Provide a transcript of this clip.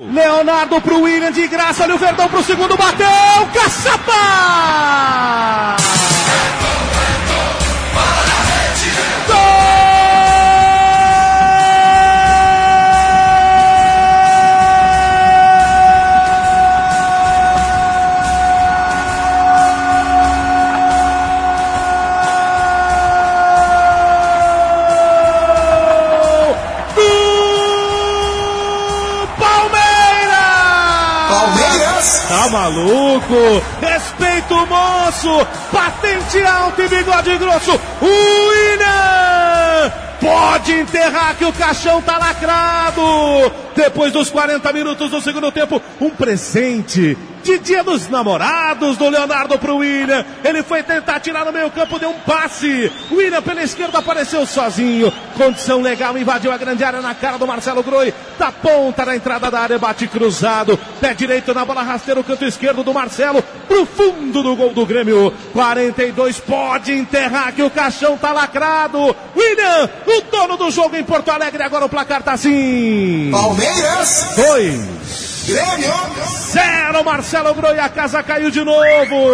Leonardo pro William de graça, olha o Verdão pro segundo, bateu, caçapa! Tá maluco? Respeito o moço! Patente alta e bigode grosso! O! Pode enterrar que o caixão tá lacrado! Depois dos 40 minutos do segundo tempo, um presente de Dia dos Namorados do Leonardo pro William. Ele foi tentar tirar no meio campo, deu um passe. William pela esquerda apareceu sozinho. Condição legal, invadiu a grande área na cara do Marcelo Groi. Da ponta da entrada da área, bate cruzado. Pé direito na bola rasteira, o canto esquerdo do Marcelo. Pro fundo do gol do Grêmio. 42 pode enterrar que o caixão tá lacrado. William, o dono do jogo em Porto Alegre. Agora o placar tá assim. Palmeiras. Dois. Grêmio. Zero, Marcelo Groi, a casa caiu de novo.